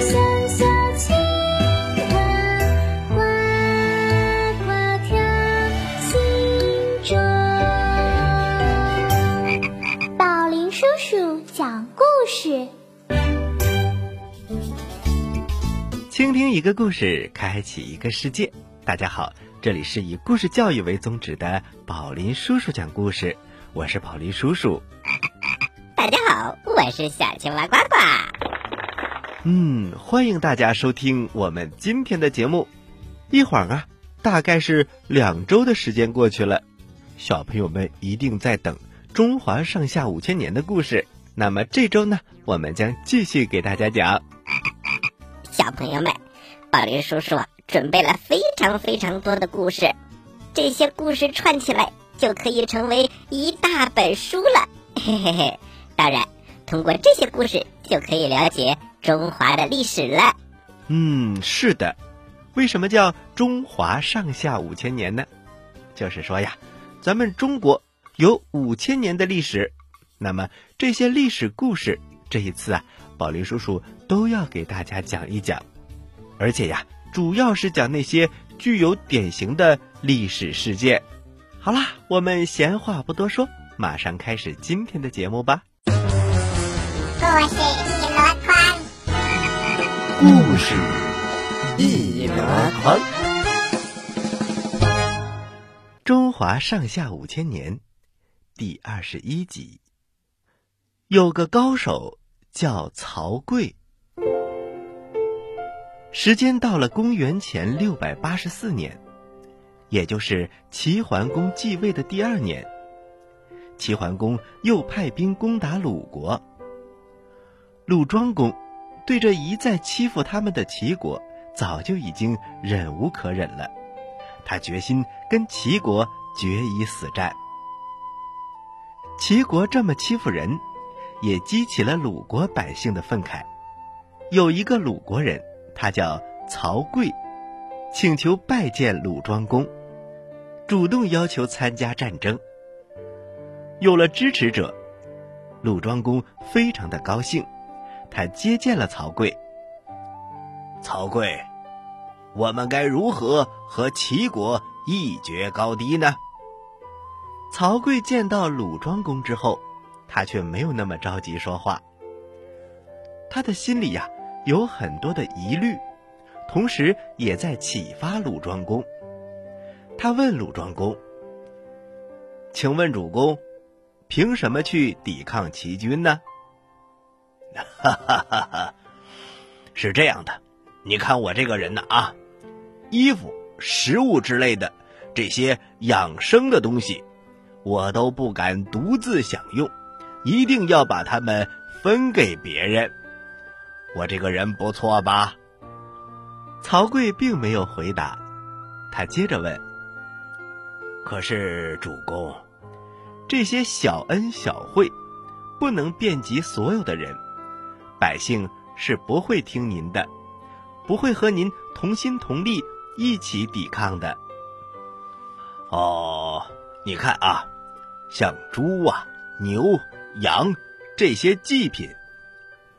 小小青蛙呱呱跳青蛙宝林叔叔讲故事倾听一个故事开启一个世界。大家好这里是以故事教育为宗旨的宝林叔叔讲故事。我是宝林叔叔。大家好我是小青蛙呱呱。嗯，欢迎大家收听我们今天的节目。一会儿啊，大概是两周的时间过去了，小朋友们一定在等中华上下五千年的故事。那么这周呢，我们将继续给大家讲。小朋友们，宝林叔叔准备了非常非常多的故事，这些故事串起来就可以成为一大本书了。嘿嘿嘿！当然，通过这些故事就可以了解中华的历史了。嗯，是的。为什么叫中华上下五千年呢？就是说呀，咱们中国有五千年的历史，那么这些历史故事，这一次啊。宝林叔叔都要给大家讲一讲，而且呀，主要是讲那些具有典型的历史事件。好啦，我们闲话不多说，马上开始今天的节目吧。故事一箩筐。中华上下五千年，第二十一集，有个高手。叫曹刿。时间到了公元前六百八十四年，也就是齐桓公继位的第二年，齐桓公又派兵攻打鲁国。鲁庄公对这一再欺负他们的齐国，早就已经忍无可忍了，他决心跟齐国决一死战。齐国这么欺负人。也激起了鲁国百姓的愤慨。有一个鲁国人，他叫曹刿，请求拜见鲁庄公，主动要求参加战争。有了支持者，鲁庄公非常的高兴，他接见了曹刿。曹刿，我们该如何和齐国一决高低呢？曹刿见到鲁庄公之后。他却没有那么着急说话，他的心里呀有很多的疑虑，同时也在启发鲁庄公。他问鲁庄公：“请问主公，凭什么去抵抗齐军呢？”哈哈哈哈是这样的，你看我这个人呢啊，衣服、食物之类的这些养生的东西，我都不敢独自享用。一定要把它们分给别人。我这个人不错吧？曹刿并没有回答，他接着问：“可是主公，这些小恩小惠不能遍及所有的人，百姓是不会听您的，不会和您同心同力一起抵抗的。”哦，你看啊，像猪啊、牛。羊这些祭品、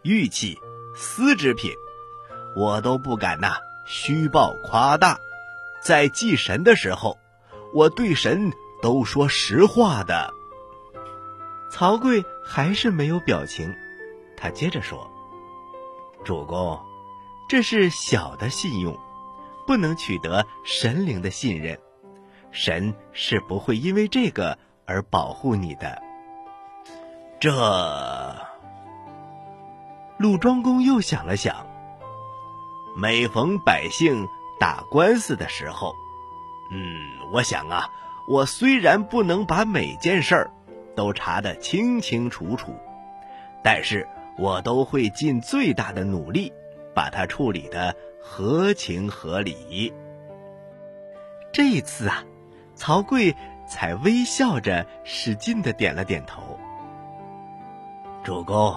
玉器、丝织品，我都不敢呐虚报夸大。在祭神的时候，我对神都说实话的。曹刿还是没有表情，他接着说：“主公，这是小的信用，不能取得神灵的信任，神是不会因为这个而保护你的。”这，鲁庄公又想了想。每逢百姓打官司的时候，嗯，我想啊，我虽然不能把每件事儿都查得清清楚楚，但是我都会尽最大的努力把它处理的合情合理。这一次啊，曹刿才微笑着使劲的点了点头。主公，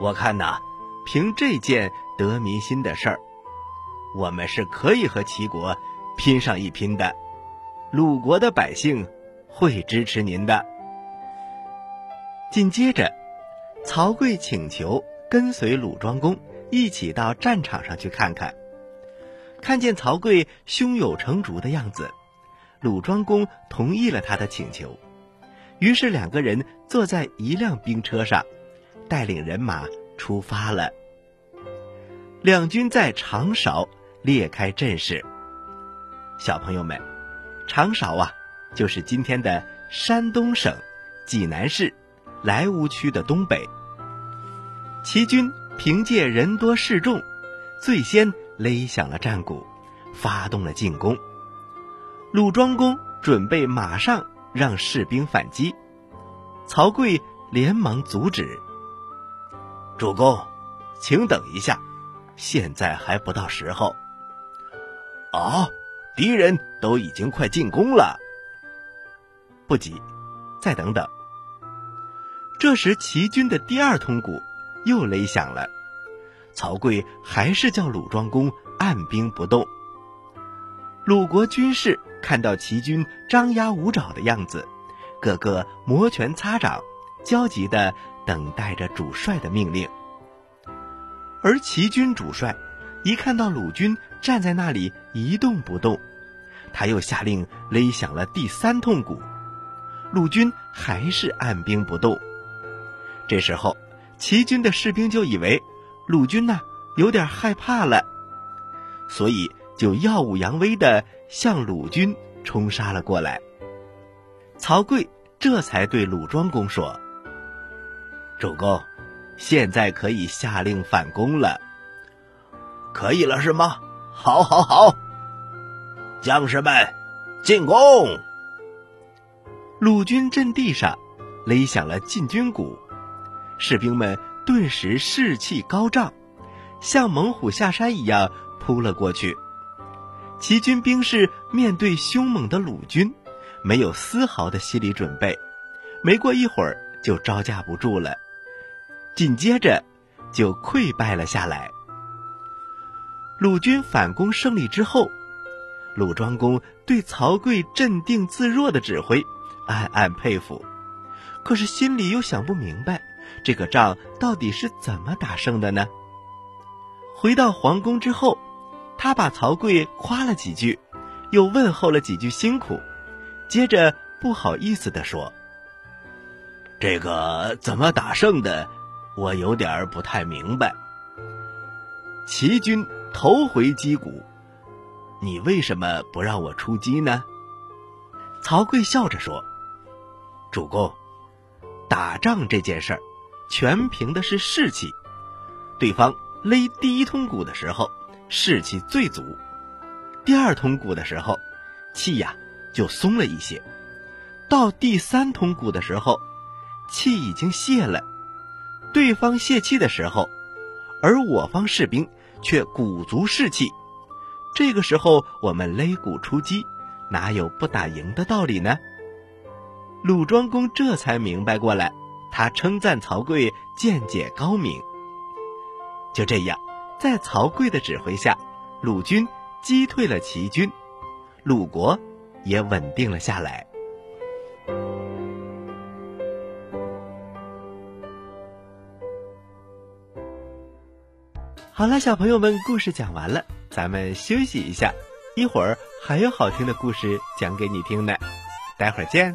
我看呐，凭这件得民心的事儿，我们是可以和齐国拼上一拼的。鲁国的百姓会支持您的。紧接着，曹刿请求跟随鲁庄公一起到战场上去看看。看见曹刿胸有成竹的样子，鲁庄公同意了他的请求。于是两个人坐在一辆兵车上，带领人马出发了。两军在长勺列开阵势。小朋友们，长勺啊，就是今天的山东省济南市莱芜区的东北。齐军凭借人多势众，最先勒响了战鼓，发动了进攻。鲁庄公准备马上让士兵反击，曹刿连忙阻止：“主公，请等一下，现在还不到时候。”啊，敌人都已经快进攻了。不急，再等等。这时，齐军的第二通鼓又擂响了，曹刿还是叫鲁庄公按兵不动。鲁国军士看到齐军张牙舞爪的样子，个个摩拳擦掌，焦急地等待着主帅的命令。而齐军主帅一看到鲁军站在那里一动不动，他又下令擂响了第三通鼓，鲁军还是按兵不动。这时候，齐军的士兵就以为鲁军呐有点害怕了，所以。就耀武扬威的向鲁军冲杀了过来。曹刿这才对鲁庄公说：“主公，现在可以下令反攻了。可以了是吗？好，好，好！将士们，进攻！”鲁军阵地上擂响了进军鼓，士兵们顿时士气高涨，像猛虎下山一样扑了过去。齐军兵士面对凶猛的鲁军，没有丝毫的心理准备，没过一会儿就招架不住了，紧接着就溃败了下来。鲁军反攻胜利之后，鲁庄公对曹刿镇定自若的指挥暗暗佩服，可是心里又想不明白，这个仗到底是怎么打胜的呢？回到皇宫之后。他把曹刿夸了几句，又问候了几句辛苦，接着不好意思地说：“这个怎么打胜的，我有点不太明白。齐军头回击鼓，你为什么不让我出击呢？”曹刿笑着说：“主公，打仗这件事儿，全凭的是士气。对方勒第一通鼓的时候。”士气最足，第二通鼓的时候，气呀就松了一些；到第三通鼓的时候，气已经泄了。对方泄气的时候，而我方士兵却鼓足士气，这个时候我们擂鼓出击，哪有不打赢的道理呢？鲁庄公这才明白过来，他称赞曹刿见解高明。就这样。在曹刿的指挥下，鲁军击退了齐军，鲁国也稳定了下来。好了，小朋友们，故事讲完了，咱们休息一下，一会儿还有好听的故事讲给你听呢，待会儿见。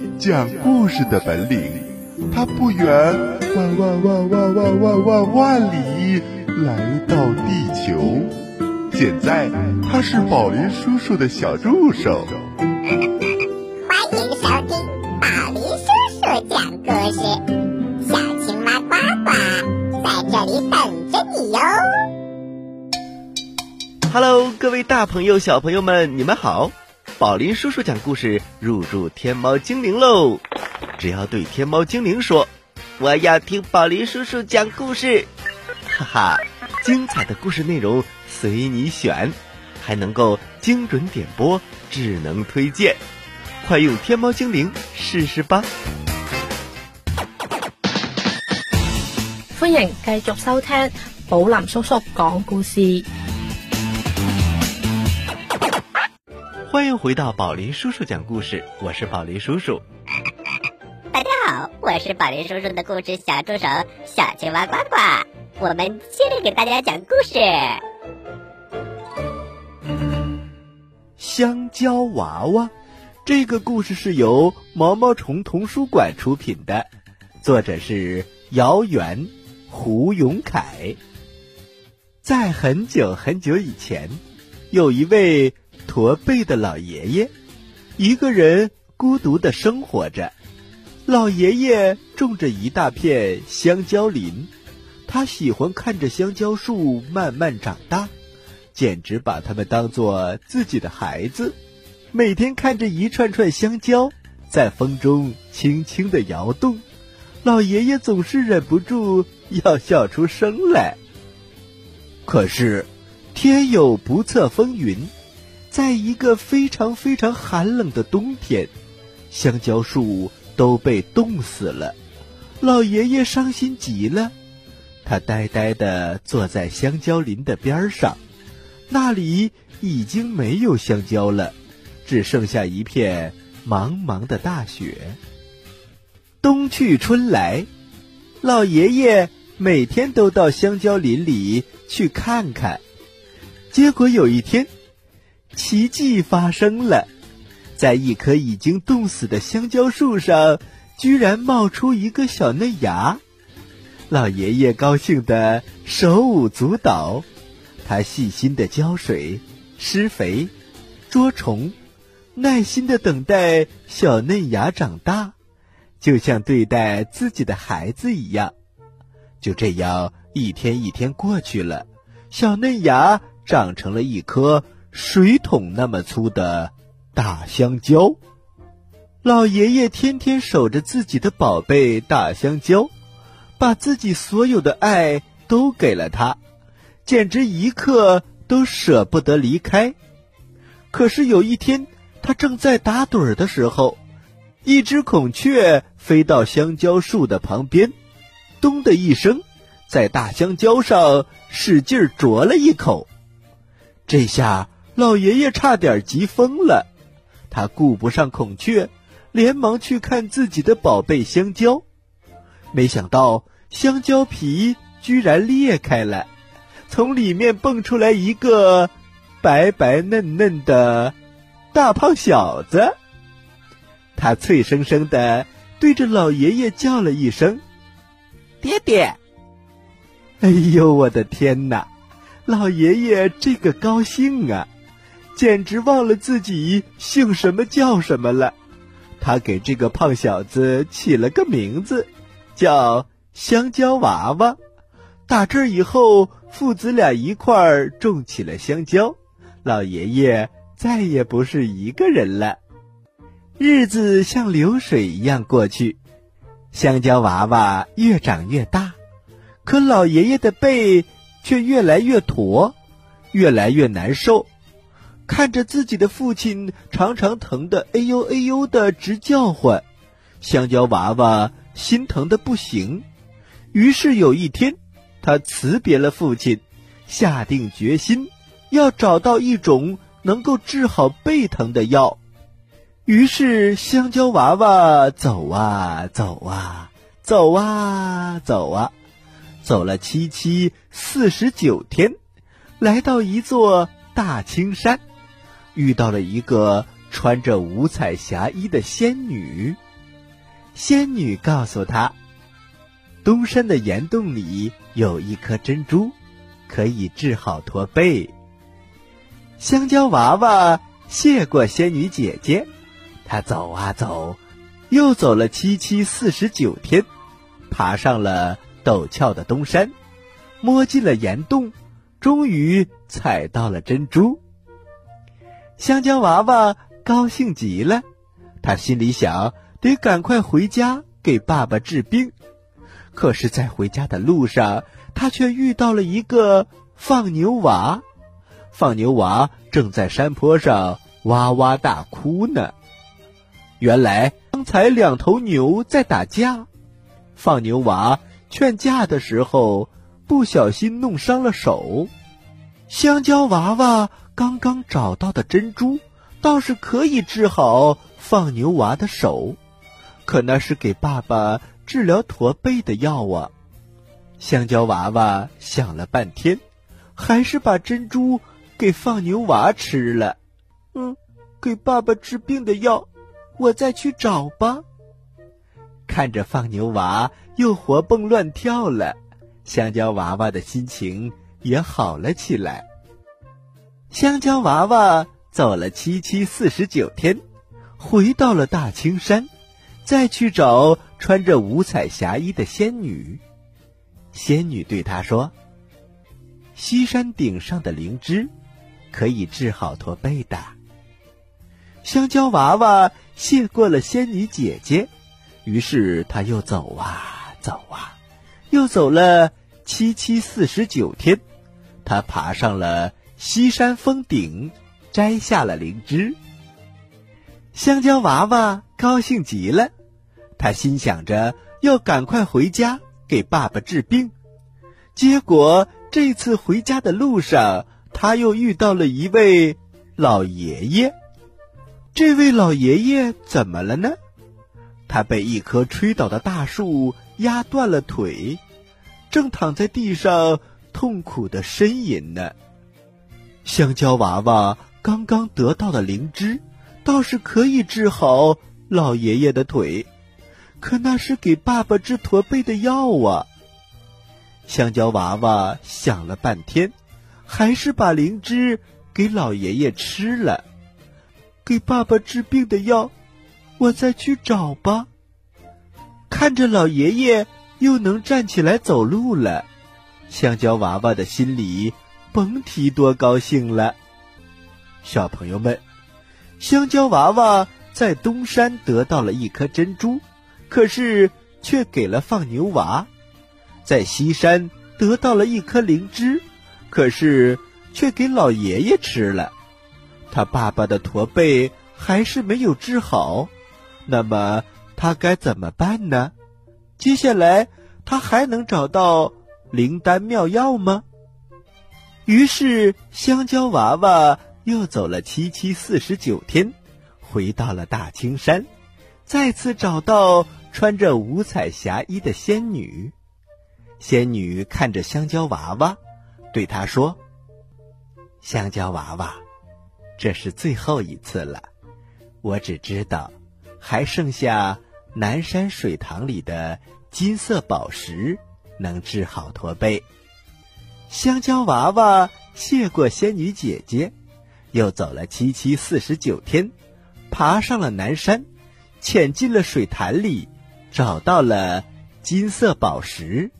讲故事的本领。他不远万万万万万万万万里来到地球，现在他是宝林叔叔的小助手。欢迎收听宝林叔叔讲故事，小青蛙呱呱在这里等着你哟。Hello，各位大朋友小朋友们，你们好！宝林叔叔讲故事入驻天猫精灵喽。只要对天猫精灵说：“我要听宝林叔叔讲故事。”哈哈，精彩的故事内容随你选，还能够精准点播、智能推荐，快用天猫精灵试试吧！欢迎继续收听宝林叔叔讲故事。欢迎回到宝林叔叔讲故事，我是宝林叔叔。大家好，我是宝林叔叔的故事小助手小青蛙呱呱，我们接着给大家讲故事。香蕉娃娃，这个故事是由毛毛虫童书馆出品的，作者是姚元、胡永凯。在很久很久以前，有一位驼背的老爷爷，一个人孤独的生活着。老爷爷种着一大片香蕉林，他喜欢看着香蕉树慢慢长大。简直把他们当做自己的孩子，每天看着一串串香蕉在风中轻轻的摇动，老爷爷总是忍不住要笑出声来。可是，天有不测风云，在一个非常非常寒冷的冬天，香蕉树都被冻死了，老爷爷伤心极了，他呆呆的坐在香蕉林的边上。那里已经没有香蕉了，只剩下一片茫茫的大雪。冬去春来，老爷爷每天都到香蕉林里去看看。结果有一天，奇迹发生了，在一棵已经冻死的香蕉树上，居然冒出一个小嫩芽。老爷爷高兴的手舞足蹈。他细心的浇水、施肥、捉虫，耐心的等待小嫩芽长大，就像对待自己的孩子一样。就这样，一天一天过去了，小嫩芽长成了一颗水桶那么粗的大香蕉。老爷爷天天守着自己的宝贝大香蕉，把自己所有的爱都给了他。简直一刻都舍不得离开。可是有一天，他正在打盹儿的时候，一只孔雀飞到香蕉树的旁边，咚的一声，在大香蕉上使劲啄了一口。这下老爷爷差点急疯了，他顾不上孔雀，连忙去看自己的宝贝香蕉。没想到香蕉皮居然裂开了。从里面蹦出来一个白白嫩嫩的大胖小子，他脆生生的对着老爷爷叫了一声：“爹爹！”哎呦，我的天哪！老爷爷这个高兴啊，简直忘了自己姓什么叫什么了。他给这个胖小子起了个名字，叫香蕉娃娃。打这以后。父子俩一块儿种起了香蕉，老爷爷再也不是一个人了。日子像流水一样过去，香蕉娃娃越长越大，可老爷爷的背却越来越驼，越来越难受。看着自己的父亲常常疼得哎呦哎呦的直叫唤，香蕉娃娃心疼的不行。于是有一天。他辞别了父亲，下定决心要找到一种能够治好背疼的药。于是，香蕉娃娃走啊走啊走啊走啊，走了七七四十九天，来到一座大青山，遇到了一个穿着五彩霞衣的仙女。仙女告诉他。东山的岩洞里有一颗珍珠，可以治好驼背。香蕉娃娃谢过仙女姐姐，他走啊走，又走了七七四十九天，爬上了陡峭的东山，摸进了岩洞，终于采到了珍珠。香蕉娃娃高兴极了，他心里想：得赶快回家给爸爸治病。可是，在回家的路上，他却遇到了一个放牛娃。放牛娃正在山坡上哇哇大哭呢。原来，刚才两头牛在打架，放牛娃劝架的时候不小心弄伤了手。香蕉娃娃刚刚找到的珍珠，倒是可以治好放牛娃的手，可那是给爸爸治疗驼背的药啊。香蕉娃娃想了半天，还是把珍珠给放牛娃吃了。嗯，给爸爸治病的药，我再去找吧。看着放牛娃又活蹦乱跳了，香蕉娃娃的心情也好了起来。香蕉娃娃走了七七四十九天，回到了大青山，再去找穿着五彩霞衣的仙女。仙女对他说：“西山顶上的灵芝，可以治好驼背的。”香蕉娃娃谢过了仙女姐姐，于是他又走啊走啊，又走了七七四十九天，他爬上了西山峰顶，摘下了灵芝。香蕉娃娃高兴极了，他心想着要赶快回家给爸爸治病。结果这次回家的路上，他又遇到了一位老爷爷。这位老爷爷怎么了呢？他被一棵吹倒的大树压断了腿，正躺在地上痛苦的呻吟呢。香蕉娃娃刚刚得到的灵芝，倒是可以治好老爷爷的腿，可那是给爸爸治驼背的药啊。香蕉娃娃想了半天，还是把灵芝给老爷爷吃了。给爸爸治病的药，我再去找吧。看着老爷爷又能站起来走路了，香蕉娃娃的心里甭提多高兴了。小朋友们，香蕉娃娃在东山得到了一颗珍珠，可是却给了放牛娃；在西山得到了一颗灵芝，可是却给老爷爷吃了。他爸爸的驼背还是没有治好，那么他该怎么办呢？接下来他还能找到灵丹妙药吗？于是香蕉娃娃又走了七七四十九天，回到了大青山，再次找到穿着五彩霞衣的仙女。仙女看着香蕉娃娃，对他说：“香蕉娃娃。”这是最后一次了，我只知道还剩下南山水塘里的金色宝石能治好驼背。香蕉娃娃谢过仙女姐姐，又走了七七四十九天，爬上了南山，潜进了水潭里，找到了金色宝石。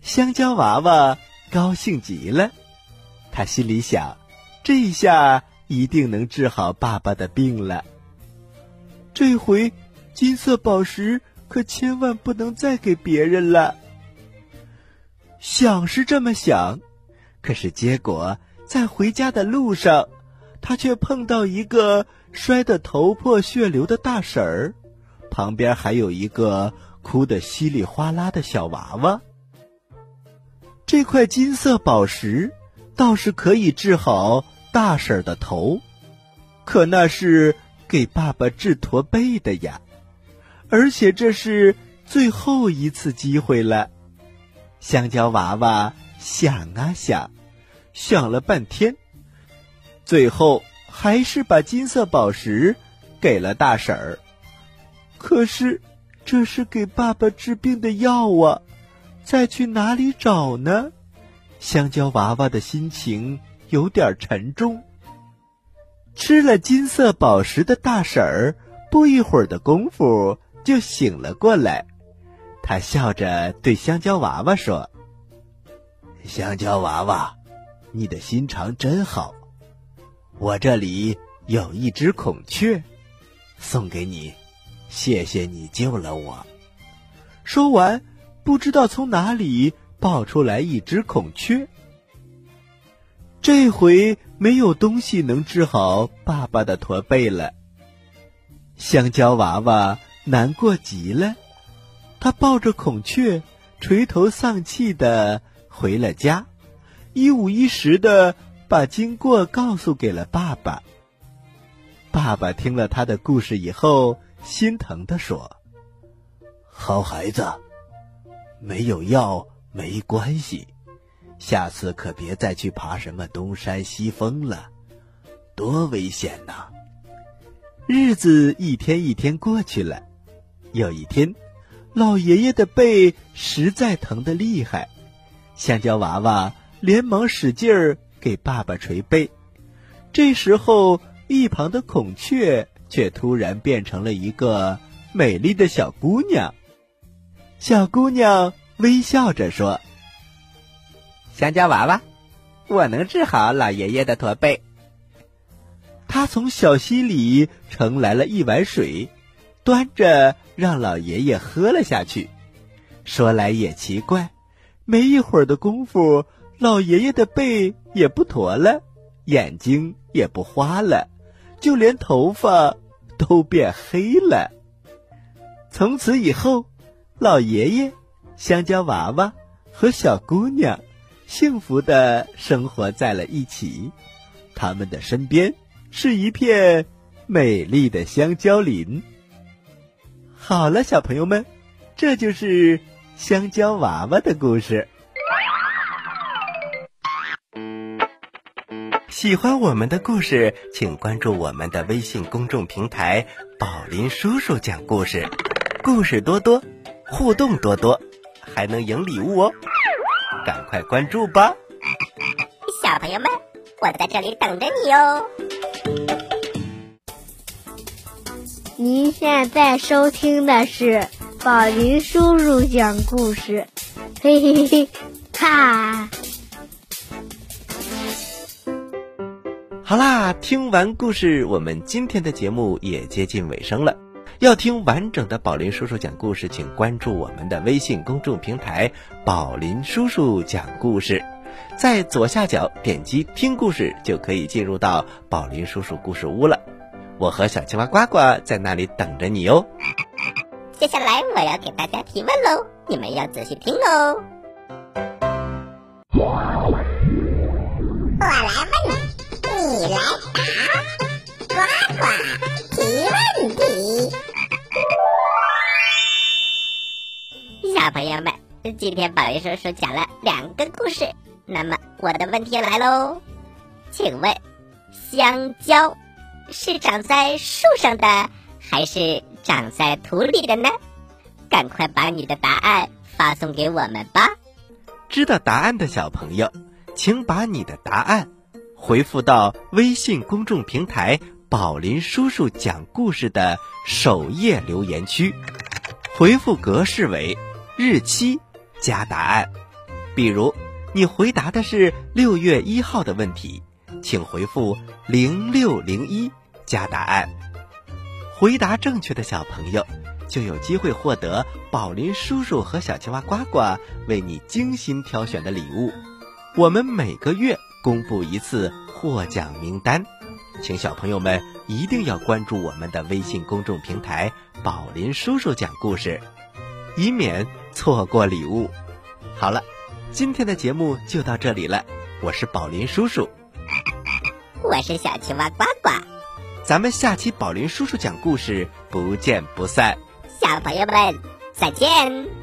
香蕉娃娃高兴极了，他心里想。这下一定能治好爸爸的病了。这回金色宝石可千万不能再给别人了。想是这么想，可是结果在回家的路上，他却碰到一个摔得头破血流的大婶儿，旁边还有一个哭得稀里哗啦的小娃娃。这块金色宝石倒是可以治好。大婶儿的头，可那是给爸爸治驼背的呀，而且这是最后一次机会了。香蕉娃娃想啊想，想了半天，最后还是把金色宝石给了大婶儿。可是这是给爸爸治病的药啊，再去哪里找呢？香蕉娃娃的心情。有点沉重。吃了金色宝石的大婶儿，不一会儿的功夫就醒了过来。他笑着对香蕉娃娃说：“香蕉娃娃，你的心肠真好。我这里有一只孔雀，送给你，谢谢你救了我。”说完，不知道从哪里抱出来一只孔雀。这回没有东西能治好爸爸的驼背了。香蕉娃娃难过极了，他抱着孔雀垂头丧气的回了家，一五一十的把经过告诉给了爸爸。爸爸听了他的故事以后，心疼的说：“好孩子，没有药没关系，下次可别再去爬什么东山西峰了，多危险呐！”日子一天一天过去了，有一天，老爷爷的背实在疼得厉害，香蕉娃娃连忙使劲儿给爸爸捶背。这时候，一旁的孔雀却突然变成了一个美丽的小姑娘。小姑娘微笑着说：“香蕉娃娃，我能治好老爷爷的驼背。”她从小溪里盛来了一碗水，端着让老爷爷喝了下去。说来也奇怪，没一会儿的功夫，老爷爷的背也不驼了，眼睛也不花了。就连头发都变黑了。从此以后，老爷爷、香蕉娃娃和小姑娘幸福的生活在了一起。他们的身边是一片美丽的香蕉林。好了，小朋友们，这就是香蕉娃娃的故事。喜欢我们的故事，请关注我们的微信公众平台“宝林叔叔讲故事”，故事多多，互动多多，还能赢礼物哦！赶快关注吧！小朋友们，我在这里等着你哦。您现在收听的是宝林叔叔讲故事，嘿嘿嘿，哈。好啦，听完故事，我们今天的节目也接近尾声了。要听完整的宝林叔叔讲故事，请关注我们的微信公众平台“宝林叔叔讲故事”。在左下角点击听故事，就可以进入到宝林叔叔故事屋了。我和小青蛙呱呱在那里等着你哦。接下来我要给大家提问喽，你们要仔细听哦。我来问你。你来答，呱呱提问题。小朋友们，今天宝林叔叔讲了两个故事，那么我的问题来喽，请问香蕉是长在树上的，还是长在土里的呢？赶快把你的答案发送给我们吧！知道答案的小朋友，请把你的答案。回复到微信公众平台“宝林叔叔讲故事”的首页留言区，回复格式为日期加答案。比如，你回答的是六月一号的问题，请回复零六零一加答案。回答正确的小朋友就有机会获得宝林叔叔和小青蛙呱呱为你精心挑选的礼物。我们每个月。公布一次获奖名单，请小朋友们一定要关注我们的微信公众平台“宝林叔叔讲故事”，以免错过礼物。好了，今天的节目就到这里了，我是宝林叔叔，我是小青蛙呱呱，咱们下期宝林叔叔讲故事不见不散，小朋友们再见。